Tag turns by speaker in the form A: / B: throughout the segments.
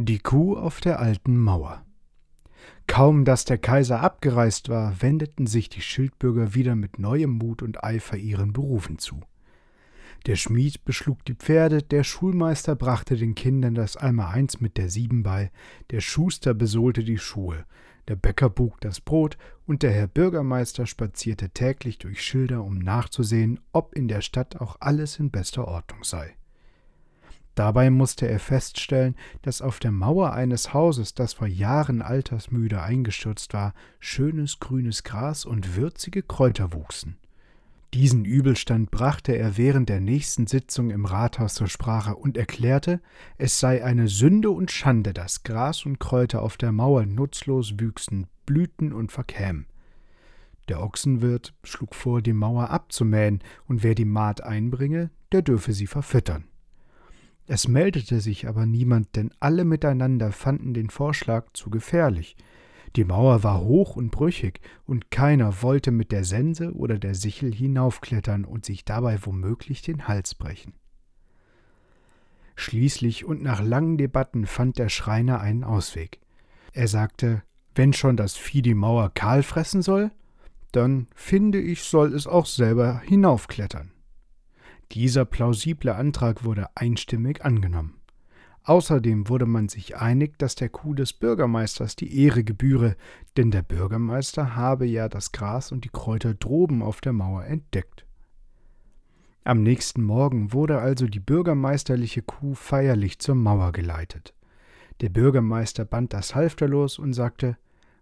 A: Die Kuh auf der alten Mauer. Kaum dass der Kaiser abgereist war, wendeten sich die Schildbürger wieder mit neuem Mut und Eifer ihren Berufen zu. Der Schmied beschlug die Pferde, der Schulmeister brachte den Kindern das Einmaleins mit der Sieben bei, der Schuster besohlte die Schuhe, der Bäcker bug das Brot und der Herr Bürgermeister spazierte täglich durch Schilder, um nachzusehen, ob in der Stadt auch alles in bester Ordnung sei. Dabei musste er feststellen, dass auf der Mauer eines Hauses, das vor Jahren altersmüde eingestürzt war, schönes grünes Gras und würzige Kräuter wuchsen. Diesen Übelstand brachte er während der nächsten Sitzung im Rathaus zur Sprache und erklärte, es sei eine Sünde und Schande, dass Gras und Kräuter auf der Mauer nutzlos wüchsen, blühten und verkämen. Der Ochsenwirt schlug vor, die Mauer abzumähen, und wer die Maat einbringe, der dürfe sie verfüttern. Es meldete sich aber niemand, denn alle miteinander fanden den Vorschlag zu gefährlich. Die Mauer war hoch und brüchig, und keiner wollte mit der Sense oder der Sichel hinaufklettern und sich dabei womöglich den Hals brechen. Schließlich und nach langen Debatten fand der Schreiner einen Ausweg. Er sagte, wenn schon das Vieh die Mauer kahl fressen soll, dann finde ich, soll es auch selber hinaufklettern. Dieser plausible Antrag wurde einstimmig angenommen. Außerdem wurde man sich einig, dass der Kuh des Bürgermeisters die Ehre gebühre, denn der Bürgermeister habe ja das Gras und die Kräuter droben auf der Mauer entdeckt. Am nächsten Morgen wurde also die bürgermeisterliche Kuh feierlich zur Mauer geleitet. Der Bürgermeister band das Halfter los und sagte: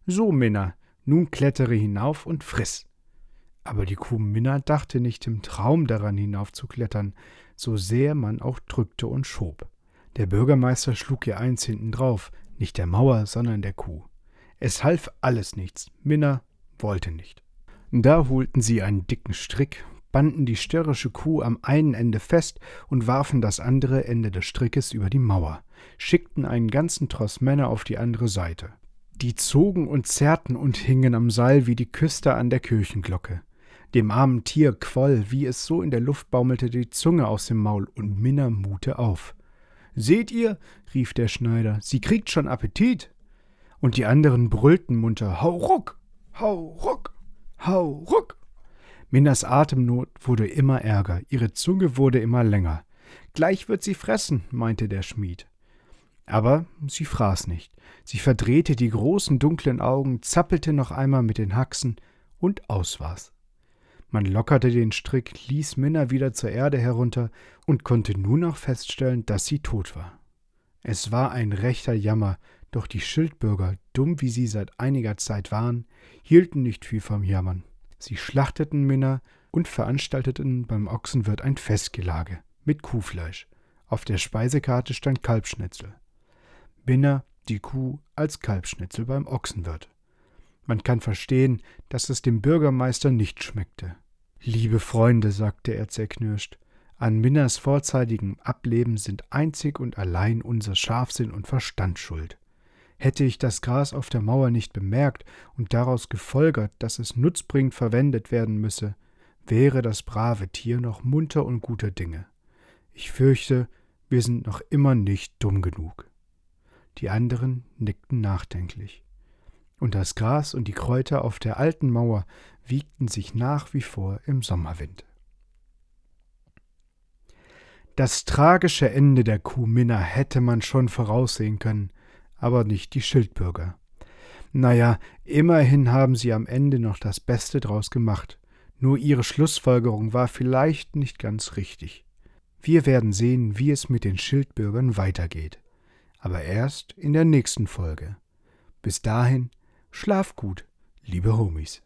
A: So, Minna, nun klettere hinauf und friss. Aber die Kuh Minna dachte nicht im Traum daran hinaufzuklettern, so sehr man auch drückte und schob. Der Bürgermeister schlug ihr eins hinten drauf, nicht der Mauer, sondern der Kuh. Es half alles nichts, Minna wollte nicht. Da holten sie einen dicken Strick, banden die störrische Kuh am einen Ende fest und warfen das andere Ende des Strickes über die Mauer, schickten einen ganzen Tross Männer auf die andere Seite. Die zogen und zerrten und hingen am Seil wie die Küster an der Kirchenglocke. Dem armen Tier quoll, wie es so in der Luft baumelte, die Zunge aus dem Maul und Minna mute auf. Seht ihr, rief der Schneider, sie kriegt schon Appetit. Und die anderen brüllten munter: Hau ruck, hau ruck, hau ruck. Minnas Atemnot wurde immer ärger, ihre Zunge wurde immer länger. Gleich wird sie fressen, meinte der Schmied. Aber sie fraß nicht. Sie verdrehte die großen dunklen Augen, zappelte noch einmal mit den Haxen und aus war's. Man lockerte den Strick, ließ Minna wieder zur Erde herunter und konnte nur noch feststellen, dass sie tot war. Es war ein rechter Jammer, doch die Schildbürger, dumm wie sie seit einiger Zeit waren, hielten nicht viel vom Jammern. Sie schlachteten Minna und veranstalteten beim Ochsenwirt ein Festgelage mit Kuhfleisch. Auf der Speisekarte stand Kalbschnitzel. Minna, die Kuh, als Kalbschnitzel beim Ochsenwirt. Man kann verstehen, dass es dem Bürgermeister nicht schmeckte. Liebe Freunde, sagte er zerknirscht, an Minnas vorzeitigem Ableben sind einzig und allein unser Scharfsinn und Verstand schuld. Hätte ich das Gras auf der Mauer nicht bemerkt und daraus gefolgert, dass es nutzbringend verwendet werden müsse, wäre das brave Tier noch munter und guter Dinge. Ich fürchte, wir sind noch immer nicht dumm genug. Die anderen nickten nachdenklich und das Gras und die Kräuter auf der alten Mauer wiegten sich nach wie vor im Sommerwind. Das tragische Ende der Kuh Minna hätte man schon voraussehen können, aber nicht die Schildbürger. Naja, immerhin haben sie am Ende noch das Beste draus gemacht. Nur ihre Schlussfolgerung war vielleicht nicht ganz richtig. Wir werden sehen, wie es mit den Schildbürgern weitergeht. Aber erst in der nächsten Folge. Bis dahin Schlaf gut, liebe Homies.